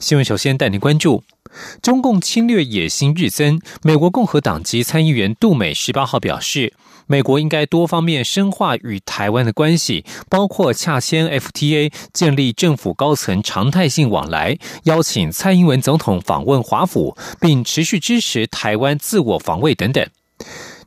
新闻。首先带您关注。中共侵略野心日增，美国共和党籍参议员杜美十八号表示，美国应该多方面深化与台湾的关系，包括洽签 FTA、建立政府高层常态性往来、邀请蔡英文总统访问华府，并持续支持台湾自我防卫等等。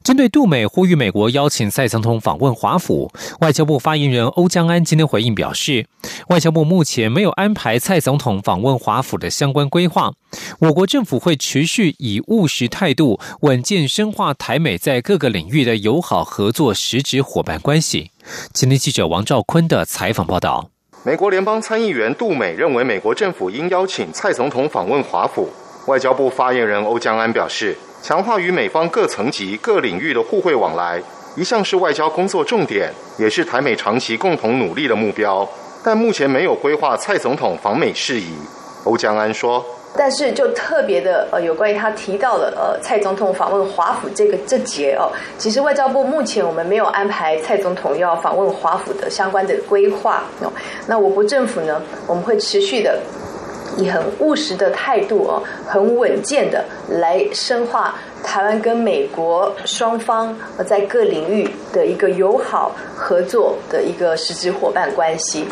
针对杜美呼吁美国邀请蔡总统访问华府，外交部发言人欧江安今天回应表示，外交部目前没有安排蔡总统访问华府的相关规划。我国政府会持续以务实态度，稳健深化台美在各个领域的友好合作实质伙伴关系。今天记者王兆坤的采访报道：美国联邦参议员杜美认为，美国政府应邀请蔡总统访问华府。外交部发言人欧江安表示。强化与美方各层级、各领域的互惠往来，一向是外交工作重点，也是台美长期共同努力的目标。但目前没有规划蔡总统访美事宜。欧江安说：“但是就特别的呃，有关于他提到了呃，蔡总统访问华府这个这节哦，其实外交部目前我们没有安排蔡总统要访问华府的相关的规划哦。那我国政府呢，我们会持续的。”以很务实的态度哦，很稳健的来深化台湾跟美国双方在各领域的一个友好合作的一个实质伙伴关系。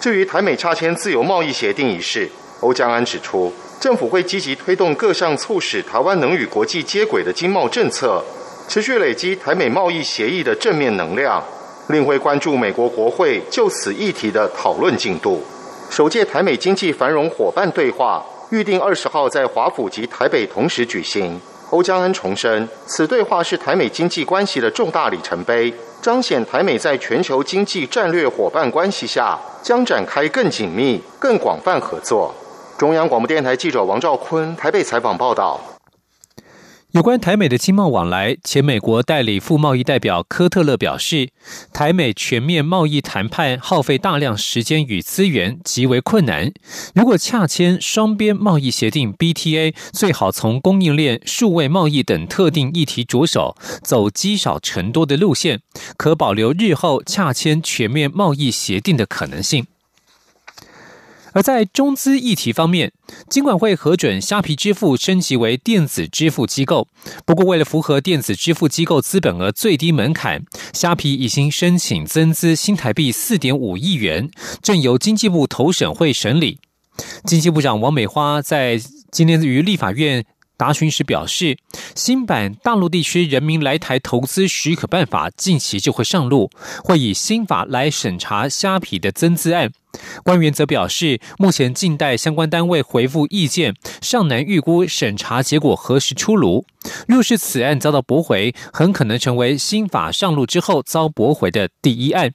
至于台美差签自由贸易协定一事，欧江安指出，政府会积极推动各项促使台湾能与国际接轨的经贸政策，持续累积台美贸易协议的正面能量，另会关注美国国会就此议题的讨论进度。首届台美经济繁荣伙伴对话预定二十号在华府及台北同时举行。欧江恩重申，此对话是台美经济关系的重大里程碑，彰显台美在全球经济战略伙伴关系下将展开更紧密、更广泛合作。中央广播电台记者王兆坤台北采访报道。有关台美的经贸往来，前美国代理副贸易代表科特勒表示，台美全面贸易谈判耗费大量时间与资源，极为困难。如果洽签双边贸易协定 （BTA），最好从供应链、数位贸易等特定议题着手，走积少成多的路线，可保留日后洽签全面贸易协定的可能性。而在中资议题方面，金管会核准虾皮支付升级为电子支付机构。不过，为了符合电子支付机构资本额最低门槛，虾皮已经申请增资新台币四点五亿元，正由经济部投审会审理。经济部长王美花在今天于立法院。答询时表示，新版大陆地区人民来台投资许可办法近期就会上路，会以新法来审查虾皮的增资案。官员则表示，目前静待相关单位回复意见，尚难预估审查结果何时出炉。若是此案遭到驳回，很可能成为新法上路之后遭驳回的第一案。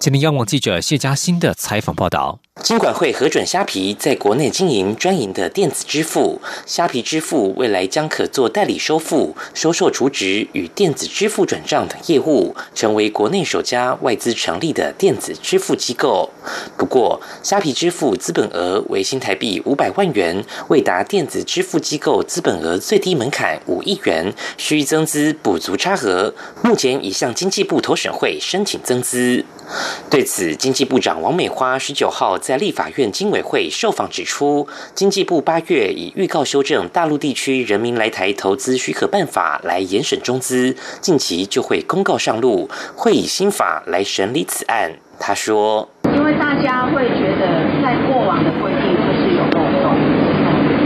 今天央网记者谢嘉欣的采访报道。金管会核准虾皮在国内经营专营的电子支付，虾皮支付未来将可做代理收付、收受储值与电子支付转账等业务，成为国内首家外资成立的电子支付机构。不过，虾皮支付资本额为新台币五百万元，未达电子支付机构资本额最低门槛五亿元，需增资补足差额。目前已向经济部投审会申请增资。对此，经济部长王美花十九号在立法院经委会受访指出，经济部八月以预告修正大陆地区人民来台投资许可办法来严审中资，近期就会公告上路，会以新法来审理此案。他说：“因为大家会觉得在过往的规定就是有漏洞，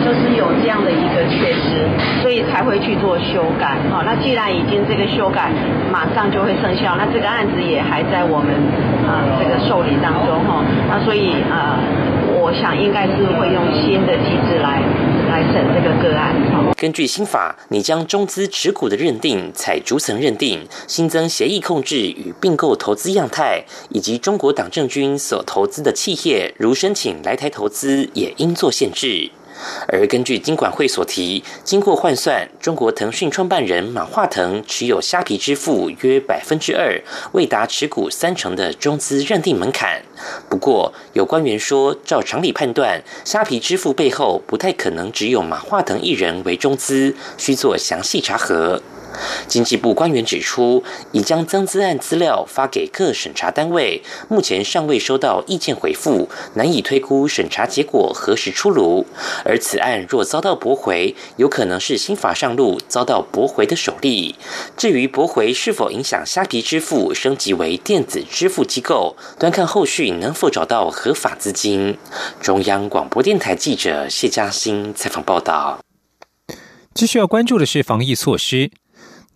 就是有这样的一个缺失，所以才会去做修改。好，那既然已经这个修改马上就会生效，那这个案子也还在我们啊这个受理当中哈。那所以啊，我想应该是会用新的机制来来审这个个案。根据新法，你将中资持股的认定采逐层认定，新增协议控制与并购投资样态，以及中国党政军所投资的企业，如申请来台投资，也应做限制。而根据金管会所提，经过换算，中国腾讯创办人马化腾持有虾皮支付约百分之二，未达持股三成的中资认定门槛。不过，有官员说，照常理判断，虾皮支付背后不太可能只有马化腾一人为中资，需做详细查核。经济部官员指出，已将增资案资料发给各审查单位，目前尚未收到意见回复，难以推估审查结果何时出炉。而此案若遭到驳回，有可能是新法上路遭到驳回的首例。至于驳回是否影响虾皮支付升级为电子支付机构，端看后续能否找到合法资金。中央广播电台记者谢嘉欣采访报道。继续要关注的是防疫措施。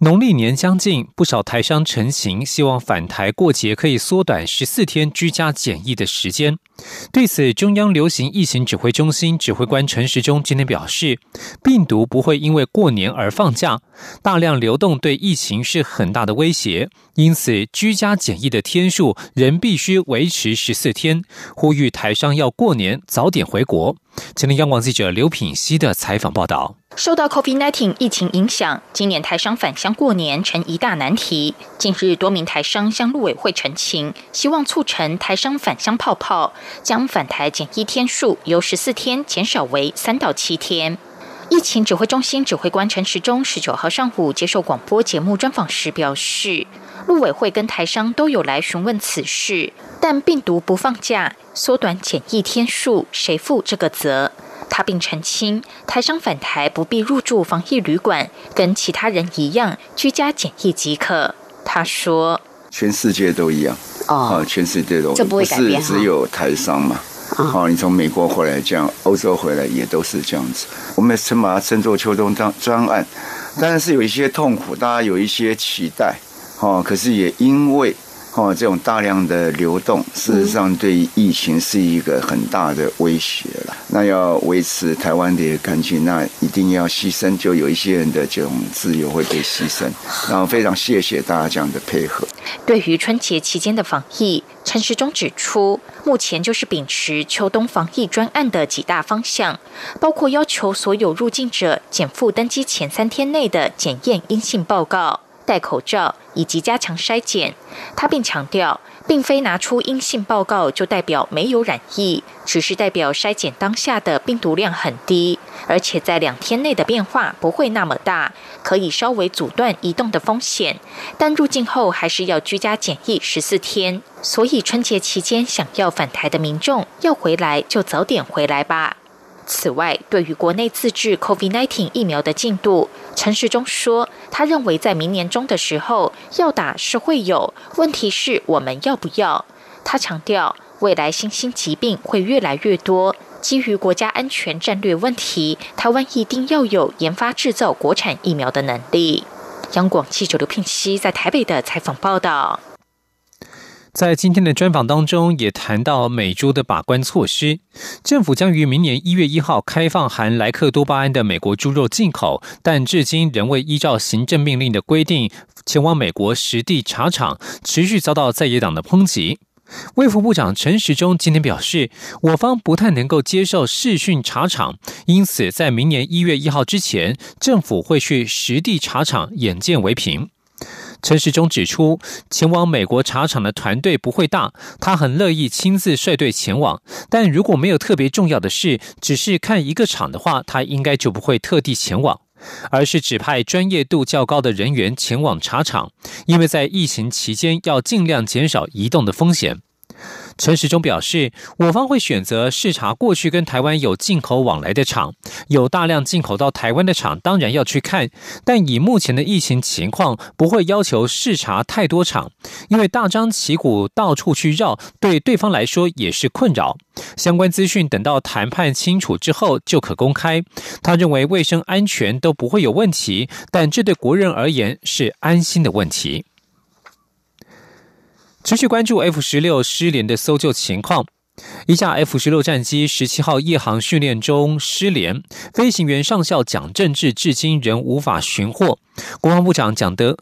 农历年将近，不少台商成行，希望返台过节可以缩短十四天居家检疫的时间。对此，中央流行疫情指挥中心指挥官陈时中今天表示，病毒不会因为过年而放假，大量流动对疫情是很大的威胁，因此居家检疫的天数仍必须维持十四天。呼吁台商要过年早点回国。今天央广记者刘品熙的采访报道。受到 COVID-19 疫情影响，今年台商返乡过年成一大难题。近日，多名台商向陆委会陈情，希望促成台商返乡泡泡，将返台检疫天数由十四天减少为三到七天。疫情指挥中心指挥官陈时中十九号上午接受广播节目专访时表示，陆委会跟台商都有来询问此事，但病毒不放假，缩短检疫天数，谁负这个责？他并澄清，台商返台不必入住防疫旅馆，跟其他人一样居家检疫即可。他说：“全世界都一样哦，全世界都这不会改变只有台商嘛？哦，你从美国回来这样，欧洲回来也都是这样子。我们称把它称作秋冬专专案，当然是有一些痛苦，大家有一些期待，哦，可是也因为。哦，这种大量的流动，事实上对疫情是一个很大的威胁了。那要维持台湾的干净，那一定要牺牲，就有一些人的这种自由会被牺牲。然后非常谢谢大家这样的配合。对于春节期间的防疫，陈时中指出，目前就是秉持秋冬防疫专案的几大方向，包括要求所有入境者减负登机前三天内的检验阴性报告。戴口罩以及加强筛检，他并强调，并非拿出阴性报告就代表没有染疫，只是代表筛检当下的病毒量很低，而且在两天内的变化不会那么大，可以稍微阻断移动的风险。但入境后还是要居家检疫十四天，所以春节期间想要返台的民众要回来就早点回来吧。此外，对于国内自制 COVID-19 疫苗的进度，陈时中说，他认为在明年中的时候要打是会有，问题是我们要不要。他强调，未来新兴疾病会越来越多，基于国家安全战略问题，台湾一定要有研发制造国产疫苗的能力。央广记者刘聘熙在台北的采访报道。在今天的专访当中，也谈到美猪的把关措施。政府将于明年一月一号开放含莱克多巴胺的美国猪肉进口，但至今仍未依照行政命令的规定前往美国实地查厂，持续遭到在野党的抨击。卫福部长陈时中今天表示，我方不太能够接受视讯查厂，因此在明年一月一号之前，政府会去实地查厂，眼见为凭。陈时中指出，前往美国茶厂的团队不会大，他很乐意亲自率队前往。但如果没有特别重要的事，只是看一个厂的话，他应该就不会特地前往，而是指派专业度较高的人员前往茶厂，因为在疫情期间要尽量减少移动的风险。陈时中表示，我方会选择视察过去跟台湾有进口往来的厂，有大量进口到台湾的厂，当然要去看。但以目前的疫情情况，不会要求视察太多厂，因为大张旗鼓到处去绕，对对方来说也是困扰。相关资讯等到谈判清楚之后就可公开。他认为卫生安全都不会有问题，但这对国人而言是安心的问题。持续关注 F 十六失联的搜救情况。一架 F 十六战机十七号夜航训练中失联，飞行员上校蒋正志至今仍无法寻获。国防部长蒋德。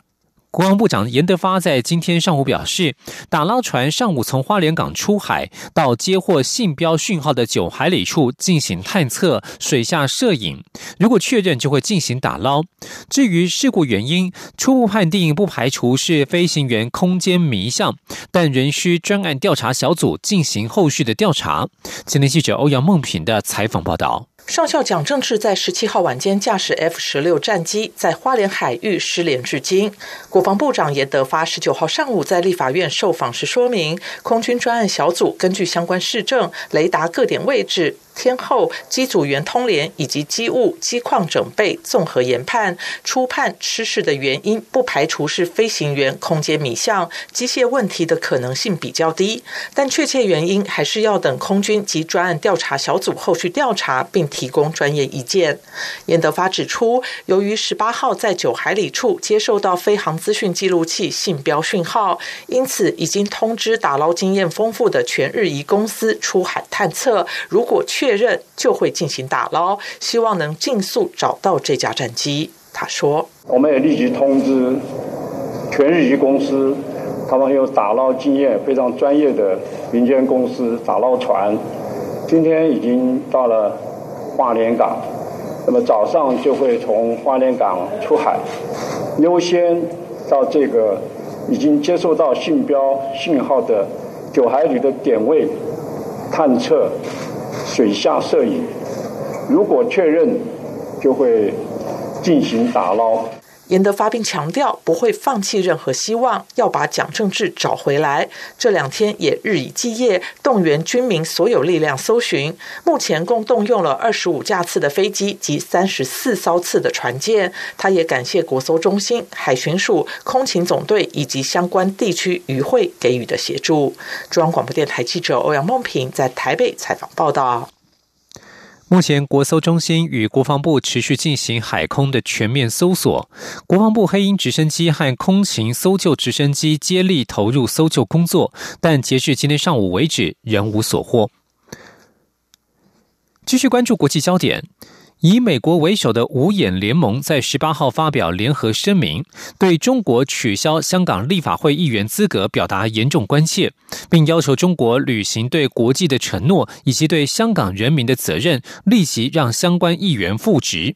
国防部长严德发在今天上午表示，打捞船上午从花莲港出海，到接获信标讯号的九海里处进行探测、水下摄影。如果确认，就会进行打捞。至于事故原因，初步判定不排除是飞行员空间迷向，但仍需专案调查小组进行后续的调查。今天记者欧阳梦平的采访报道。上校蒋正志在十七号晚间驾驶 F 十六战机在花莲海域失联至今。国防部长严德发十九号上午在立法院受访时说明，空军专案小组根据相关市政、雷达各点位置。天后机组员通联以及机务机况整备综合研判，初判失事的原因不排除是飞行员空间迷向，机械问题的可能性比较低，但确切原因还是要等空军及专案调查小组后续调查并提供专业意见。严德发指出，由于十八号在九海里处接受到飞航资讯记录器信标讯号，因此已经通知打捞经验丰富的全日仪公司出海探测，如果确确认就会进行打捞，希望能尽速找到这架战机。他说：“我们也立即通知全日籍公司，他们有打捞经验、非常专业的民间公司打捞船，今天已经到了花莲港，那么早上就会从花莲港出海，优先到这个已经接收到信标信号的九海里的点位探测。”水下摄影，如果确认，就会进行打捞。严德发并强调，不会放弃任何希望，要把蒋正治找回来。这两天也日以继夜，动员军民所有力量搜寻。目前共动用了二十五架次的飞机及三十四艘次的船舰。他也感谢国搜中心、海巡署、空勤总队以及相关地区渔会给予的协助。中央广播电台记者欧阳梦平在台北采访报道。目前，国搜中心与国防部持续进行海空的全面搜索。国防部黑鹰直升机和空勤搜救直升机接力投入搜救工作，但截至今天上午为止，仍无所获。继续关注国际焦点。以美国为首的五眼联盟在十八号发表联合声明，对中国取消香港立法会议员资格表达严重关切，并要求中国履行对国际的承诺以及对香港人民的责任，立即让相关议员复职。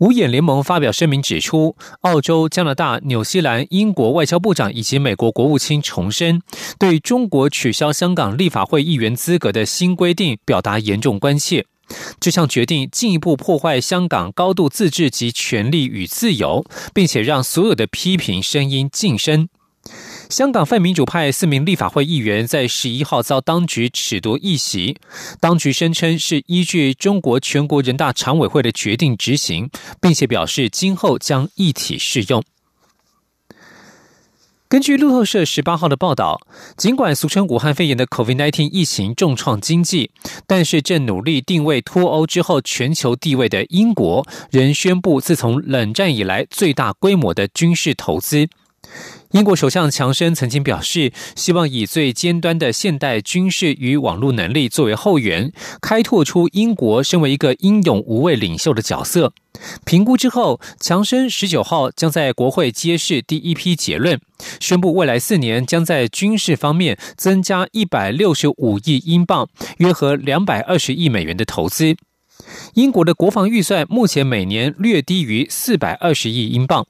五眼联盟发表声明指出，澳洲、加拿大、纽西兰、英国外交部长以及美国国务卿重申，对中国取消香港立法会议员资格的新规定表达严重关切。这项决定进一步破坏香港高度自治及权利与自由，并且让所有的批评声音晋升。香港泛民主派四名立法会议员在十一号遭当局褫夺议席，当局声称是依据中国全国人大常委会的决定执行，并且表示今后将一体适用。根据路透社十八号的报道，尽管俗称武汉肺炎的 COVID-19 疫情重创经济，但是正努力定位脱欧之后全球地位的英国，仍宣布自从冷战以来最大规模的军事投资。英国首相强生曾经表示，希望以最尖端的现代军事与网络能力作为后援，开拓出英国身为一个英勇无畏领袖的角色。评估之后，强生十九号将在国会揭示第一批结论，宣布未来四年将在军事方面增加一百六十五亿英镑，约合两百二十亿美元的投资。英国的国防预算目前每年略低于四百二十亿英镑。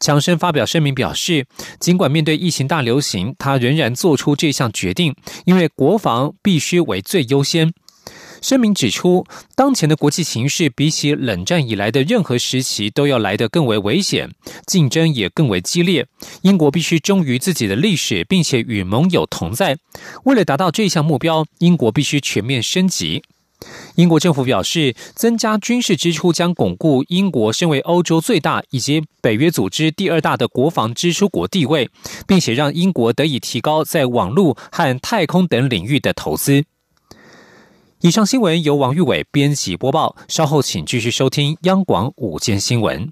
强生发表声明表示，尽管面对疫情大流行，他仍然做出这项决定，因为国防必须为最优先。声明指出，当前的国际形势比起冷战以来的任何时期都要来得更为危险，竞争也更为激烈。英国必须忠于自己的历史，并且与盟友同在。为了达到这项目标，英国必须全面升级。英国政府表示，增加军事支出将巩固英国身为欧洲最大以及北约组织第二大的国防支出国地位，并且让英国得以提高在网络和太空等领域的投资。以上新闻由王玉伟编辑播报，稍后请继续收听央广午间新闻。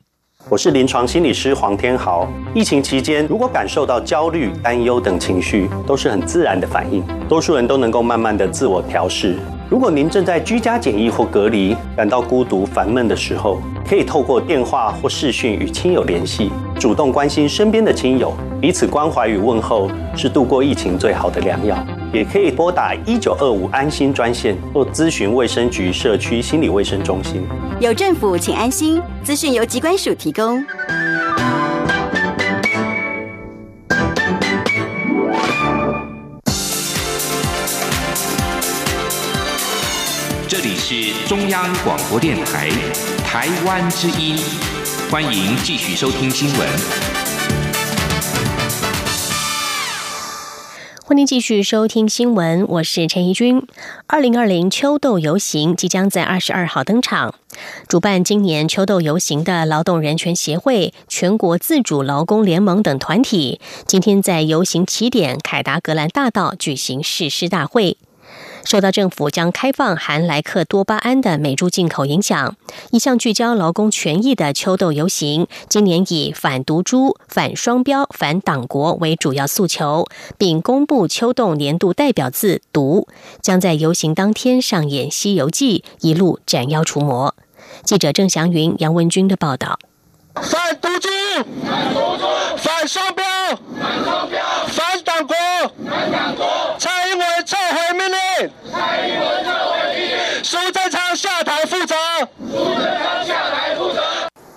我是临床心理师黄天豪。疫情期间，如果感受到焦虑、担忧等情绪，都是很自然的反应，多数人都能够慢慢的自我调试。如果您正在居家检疫或隔离，感到孤独、烦闷的时候，可以透过电话或视讯与亲友联系。主动关心身边的亲友，彼此关怀与问候是度过疫情最好的良药。也可以拨打一九二五安心专线或咨询卫生局社区心理卫生中心。有政府，请安心。资讯由机关署提供。是中央广播电台台湾之音，欢迎继续收听新闻。欢迎继续收听新闻，我是陈怡君。二零二零秋豆游行即将在二十二号登场。主办今年秋豆游行的劳动人权协会、全国自主劳工联盟等团体，今天在游行起点凯达格兰大道举行誓师大会。受到政府将开放含莱克多巴胺的美猪进口影响，一项聚焦劳工权益的秋豆游行，今年以反毒猪、反双标、反党国为主要诉求，并公布秋豆年度代表字“毒”，将在游行当天上演《西游记》，一路斩妖除魔。记者郑祥云、杨文军的报道。反毒猪，反毒猪，反双标，反双标国，蔡英文撤回命令，苏贞昌下台负责。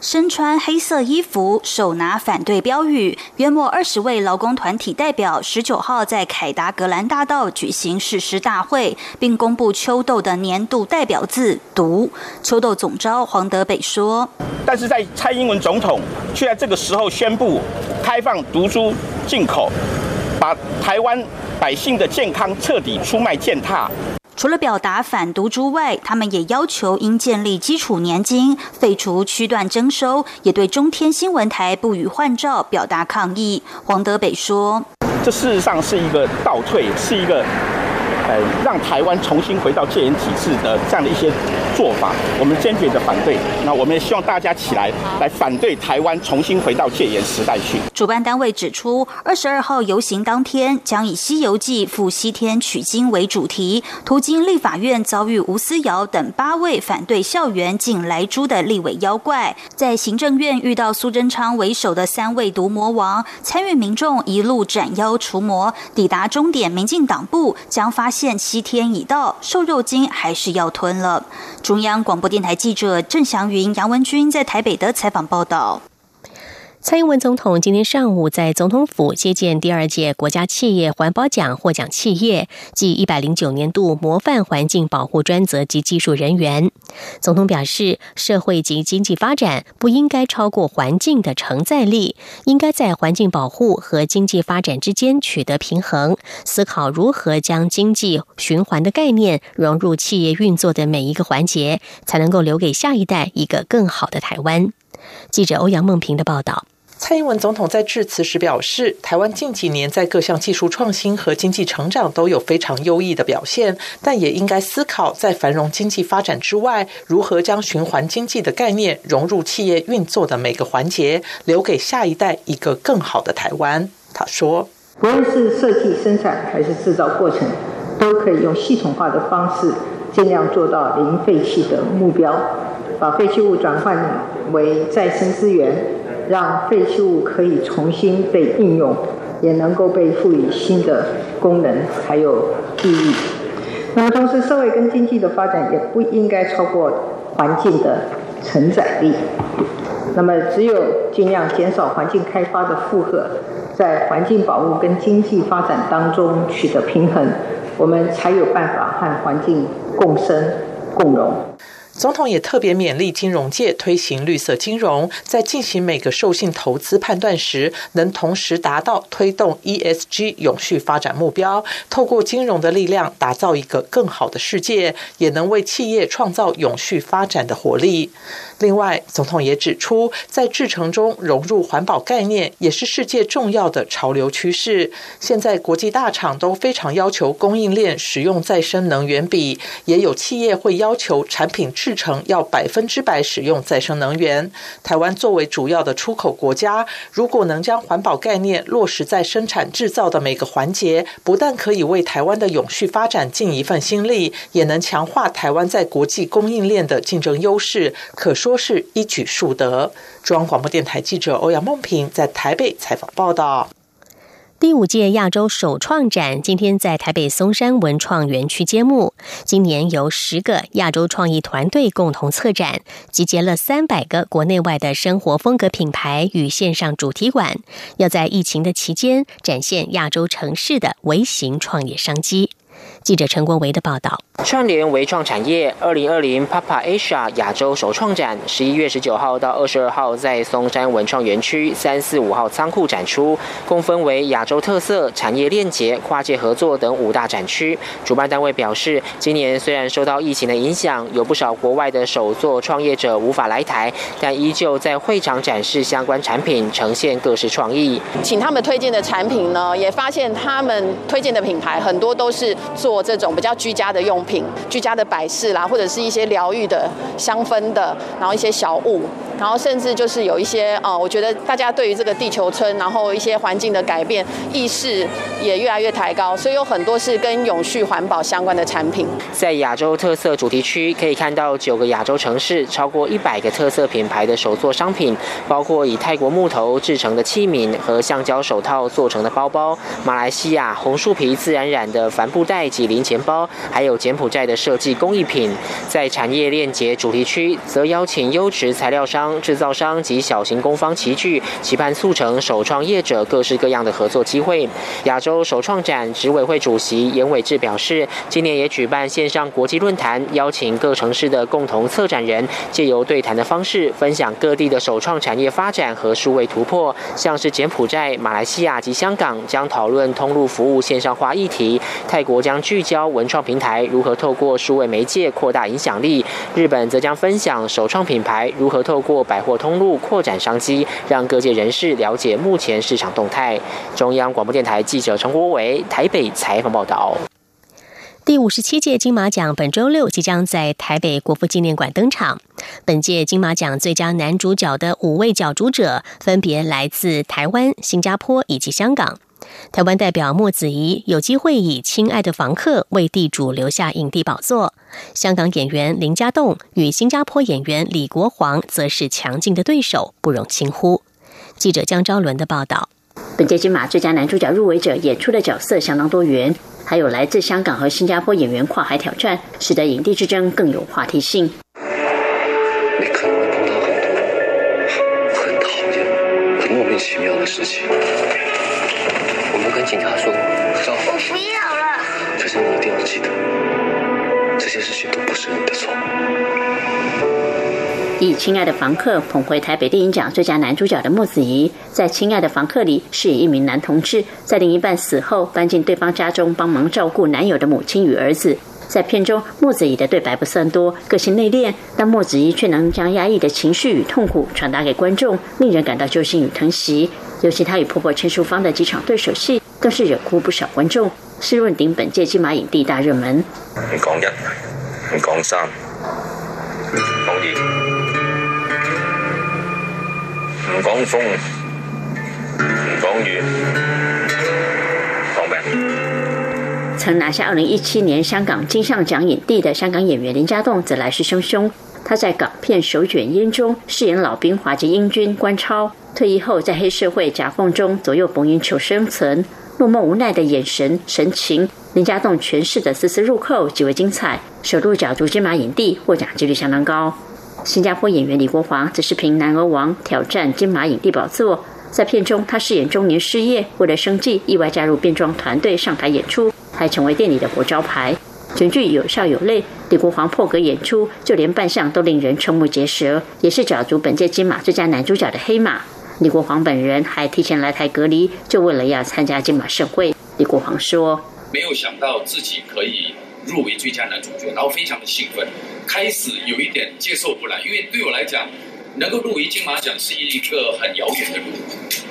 身穿黑色衣服，手拿反对标语，约莫二十位劳工团体代表，十九号在凯达格兰大道举行誓师大会，并公布秋豆的年度代表字“毒”。秋豆总召黄德北说：“但是在蔡英文总统却在这个时候宣布开放毒株进口，把台湾百姓的健康彻底出卖践踏。”除了表达反毒株外，他们也要求应建立基础年金、废除区段征收，也对中天新闻台不予换照表达抗议。黄德北说：“这事实上是一个倒退，是一个。”呃，让台湾重新回到戒严体制的这样的一些做法，我们坚决的反对。那我们也希望大家起来，来反对台湾重新回到戒严时代去。主办单位指出，二十二号游行当天将以《西游记》赴西天取经为主题，途经立法院遭遇吴思瑶等八位反对校园进来猪的立委妖怪，在行政院遇到苏贞昌为首的三位毒魔王，参与民众一路斩妖除魔，抵达终点，民进党部将发。现西天已到，瘦肉精还是要吞了。中央广播电台记者郑祥云、杨文君在台北的采访报道。蔡英文总统今天上午在总统府接见第二届国家企业环保奖获奖企业暨一百零九年度模范环境保护专责及技术人员。总统表示，社会及经济发展不应该超过环境的承载力，应该在环境保护和经济发展之间取得平衡，思考如何将经济循环的概念融入企业运作的每一个环节，才能够留给下一代一个更好的台湾。记者欧阳梦平的报道。蔡英文总统在致辞时表示，台湾近几年在各项技术创新和经济成长都有非常优异的表现，但也应该思考在繁荣经济发展之外，如何将循环经济的概念融入企业运作的每个环节，留给下一代一个更好的台湾。他说：“不论是设计、生产还是制造过程，都可以用系统化的方式，尽量做到零废弃的目标，把废弃物转换为再生资源。”让废弃物可以重新被应用，也能够被赋予新的功能还有意义。那么，同时社会跟经济的发展也不应该超过环境的承载力。那么，只有尽量减少环境开发的负荷，在环境保护跟经济发展当中取得平衡，我们才有办法和环境共生共荣。总统也特别勉励金融界推行绿色金融，在进行每个授信投资判断时，能同时达到推动 ESG 永续发展目标，透过金融的力量打造一个更好的世界，也能为企业创造永续发展的活力。另外，总统也指出，在制程中融入环保概念，也是世界重要的潮流趋势。现在国际大厂都非常要求供应链使用再生能源比，也有企业会要求产品制成要百分之百使用再生能源。台湾作为主要的出口国家，如果能将环保概念落实在生产制造的每个环节，不但可以为台湾的永续发展尽一份心力，也能强化台湾在国际供应链的竞争优势。可。说是一举数得。中央广播电台记者欧阳梦平在台北采访报道。第五届亚洲首创展今天在台北松山文创园区揭幕。今年由十个亚洲创意团队共同策展，集结了三百个国内外的生活风格品牌与线上主题馆，要在疫情的期间展现亚洲城市的微型创业商机。记者陈国维的报道：串联微创产业，二零二零 Papa Asia 亚洲首创展，十一月十九号到二十二号在松山文创园区三四五号仓库展出，共分为亚洲特色、产业链结、跨界合作等五大展区。主办单位表示，今年虽然受到疫情的影响，有不少国外的首座创业者无法来台，但依旧在会场展示相关产品，呈现各式创意。请他们推荐的产品呢，也发现他们推荐的品牌很多都是。做这种比较居家的用品、居家的摆饰啦，或者是一些疗愈的香氛的，然后一些小物，然后甚至就是有一些啊，我觉得大家对于这个地球村，然后一些环境的改变意识也越来越抬高，所以有很多是跟永续环保相关的产品。在亚洲特色主题区，可以看到九个亚洲城市超过一百个特色品牌的手作商品，包括以泰国木头制成的器皿和橡胶手套做成的包包，马来西亚红树皮自然染的帆布袋及。零钱包，还有柬柬埔寨的设计工艺品，在产业链节主题区，则邀请优质材料商、制造商及小型工坊齐聚，期盼促成首创业者各式各样的合作机会。亚洲首创展执委会主席严伟志表示，今年也举办线上国际论坛，邀请各城市的共同策展人，借由对谈的方式，分享各地的首创产业发展和数位突破。像是柬埔寨、马来西亚及香港将讨论通路服务线上化议题，泰国将。聚焦文创平台如何透过数位媒介扩大影响力，日本则将分享首创品牌如何透过百货通路扩展商机，让各界人士了解目前市场动态。中央广播电台记者陈国伟台北采访报道。第五十七届金马奖本周六即将在台北国父纪念馆登场。本届金马奖最佳男主角的五位角逐者分别来自台湾、新加坡以及香港。台湾代表莫子仪有机会以《亲爱的房客》为地主留下影帝宝座，香港演员林家栋与新加坡演员李国煌则是强劲的对手，不容轻忽。记者江昭伦的报道。本届金马最佳男主角入围者演出的角色相当多元，还有来自香港和新加坡演员跨海挑战，使得影帝之争更有话题性。你可能会碰到很多很讨厌、很莫名其妙的事情。警察说：“我不要了。”可是你一定要记得，这些事情都不是你的错。以《亲爱的房客》捧回台北电影奖最佳男主角的莫子仪，在《亲爱的房客》里饰演一名男同志，在另一半死后搬进对方家中帮忙照顾男友的母亲与儿子。在片中，莫子仪的对白不算多，个性内敛，但莫子仪却能将压抑的情绪与痛苦传达给观众，令人感到揪心与疼惜。尤其她与婆婆陈淑芳的几场对手戏。更是惹哭不少观众，是问鼎本届金马影帝大热门。唔讲一，唔讲三，讲二，唔讲风，唔讲雨，讲命。曾拿下二零一七年香港金像奖影帝的香港演员林家栋则来势汹汹。他在港片《手卷烟》中饰演老兵华籍英军关超，退役后在黑社会夹缝中左右逢源求生存。落寞无奈的眼神神情，林家栋诠释的丝丝入扣，极为精彩。首度角逐金马影帝，获奖几率相当高。新加坡演员李国华则是凭《男儿王》挑战金马影帝宝座。在片中，他饰演中年失业，为了生计，意外加入变装团队上台演出，还成为店里的活招牌。全剧有笑有泪，李国华破格演出，就连扮相都令人瞠目结舌，也是角逐本届金马最佳男主角的黑马。李国煌本人还提前来台隔离，就为了要参加金马盛会。李国煌说：“没有想到自己可以入围最佳男主角，然后非常的兴奋。开始有一点接受不来，因为对我来讲，能够入围金马奖是一个很遥远的路。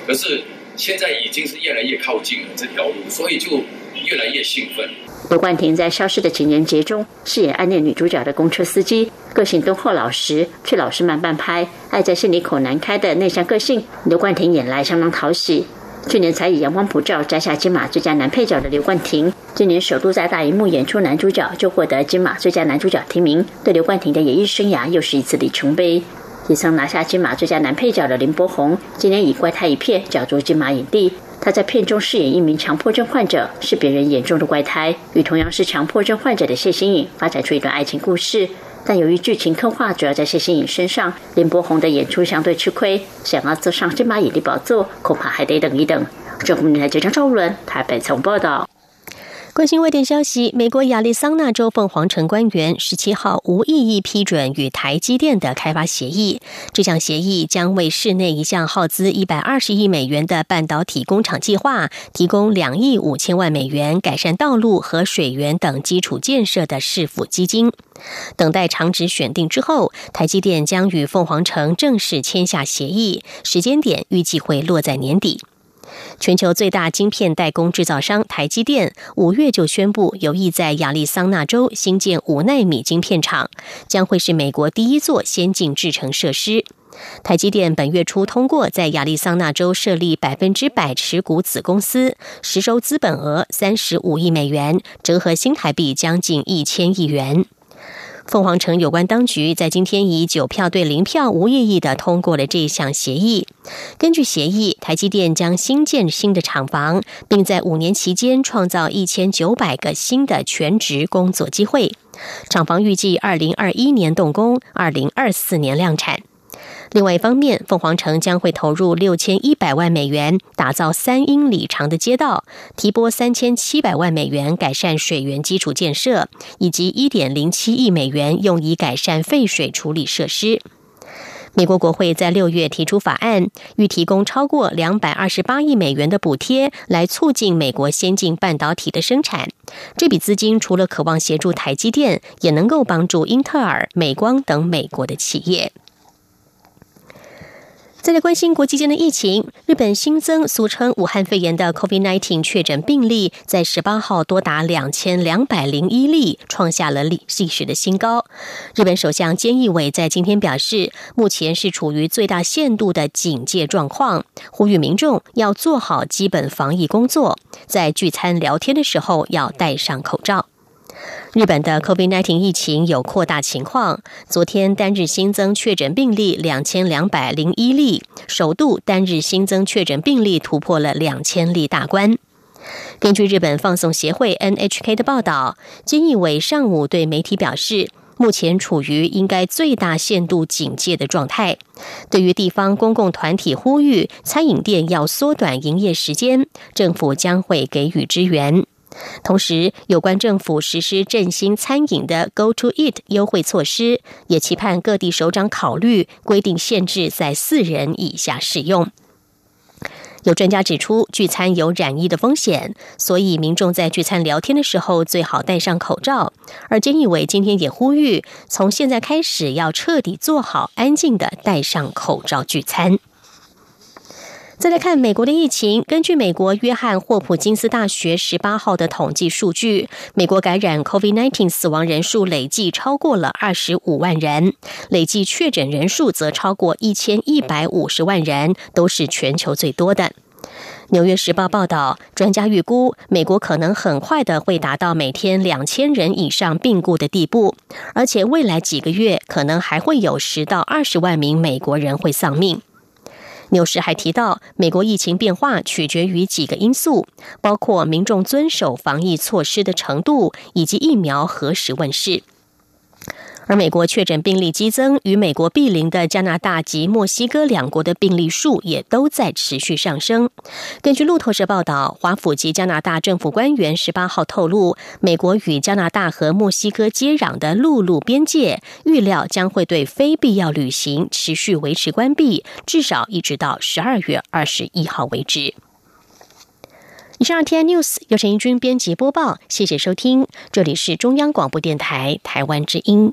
可是现在已经是越来越靠近了这条路，所以就越来越兴奋。”刘冠廷在《消失的情人节》中饰演暗恋女主角的公车司机，个性敦厚老实，却老是慢半拍，爱在心里口难开的内向个性，刘冠廷演来相当讨喜。去年才以《阳光普照》摘下金马最佳男配角的刘冠廷，今年首度在大荧幕演出男主角，就获得金马最佳男主角提名，对刘冠廷的演艺生涯又是一次里程碑。也曾拿下金马最佳男配角的林柏宏，今年以《怪胎一片》角逐金马影帝。他在片中饰演一名强迫症患者，是别人眼中的怪胎，与同样是强迫症患者的谢欣颖发展出一段爱情故事。但由于剧情刻画主要在谢欣颖身上，林柏宏的演出相对吃亏，想要坐上金马影帝宝座，恐怕还得等一等。中国台记者赵伦台北曾报道。关心外电消息，美国亚利桑那州凤凰城官员十七号无异议批准与台积电的开发协议。这项协议将为市内一项耗资一百二十亿美元的半导体工厂计划提供两亿五千万美元，改善道路和水源等基础建设的市府基金。等待厂址选定之后，台积电将与凤凰城正式签下协议，时间点预计会落在年底。全球最大晶片代工制造商台积电五月就宣布有意在亚利桑那州新建五纳米晶片厂，将会是美国第一座先进制程设施。台积电本月初通过在亚利桑那州设立百分之百持股子公司，实收资本额三十五亿美元，折合新台币将近一千亿元。凤凰城有关当局在今天以九票对零票无异议的通过了这项协议。根据协议，台积电将新建新的厂房，并在五年期间创造一千九百个新的全职工作机会。厂房预计二零二一年动工，二零二四年量产。另外一方面，凤凰城将会投入六千一百万美元打造三英里长的街道，提拨三千七百万美元改善水源基础建设，以及一点零七亿美元用以改善废水处理设施。美国国会在六月提出法案，欲提供超过两百二十八亿美元的补贴，来促进美国先进半导体的生产。这笔资金除了渴望协助台积电，也能够帮助英特尔、美光等美国的企业。再来关心国际间的疫情，日本新增俗称武汉肺炎的 COVID-19 确诊病例，在十八号多达两千两百零一例，创下了历历史的新高。日本首相菅义伟在今天表示，目前是处于最大限度的警戒状况，呼吁民众要做好基本防疫工作，在聚餐聊天的时候要戴上口罩。日本的 COVID-19 疫情有扩大情况。昨天单日新增确诊病例两千两百零一例，首度单日新增确诊病例突破了两千例大关。根据日本放送协会 NHK 的报道，菅义伟上午对媒体表示，目前处于应该最大限度警戒的状态。对于地方公共团体呼吁餐饮店要缩短营业时间，政府将会给予支援。同时，有关政府实施振兴餐饮的 “Go to Eat” 优惠措施，也期盼各地首长考虑规定限制在四人以下使用。有专家指出，聚餐有染疫的风险，所以民众在聚餐聊天的时候最好戴上口罩。而菅义伟今天也呼吁，从现在开始要彻底做好安静的戴上口罩聚餐。再来看美国的疫情，根据美国约翰霍普金斯大学十八号的统计数据，美国感染 COVID-19 死亡人数累计超过了二十五万人，累计确诊人数则超过一千一百五十万人，都是全球最多的。纽约时报报道，专家预估，美国可能很快的会达到每天两千人以上病故的地步，而且未来几个月可能还会有十到二十万名美国人会丧命。纽时还提到，美国疫情变化取决于几个因素，包括民众遵守防疫措施的程度以及疫苗何时问世。而美国确诊病例激增，与美国毗邻的加拿大及墨西哥两国的病例数也都在持续上升。根据路透社报道，华府及加拿大政府官员十八号透露，美国与加拿大和墨西哥接壤的陆路边界预料将会对非必要旅行持续维持关闭，至少一直到十二月二十一号为止。以上 T N News 由陈英军编辑播报，谢谢收听，这里是中央广播电台台湾之音。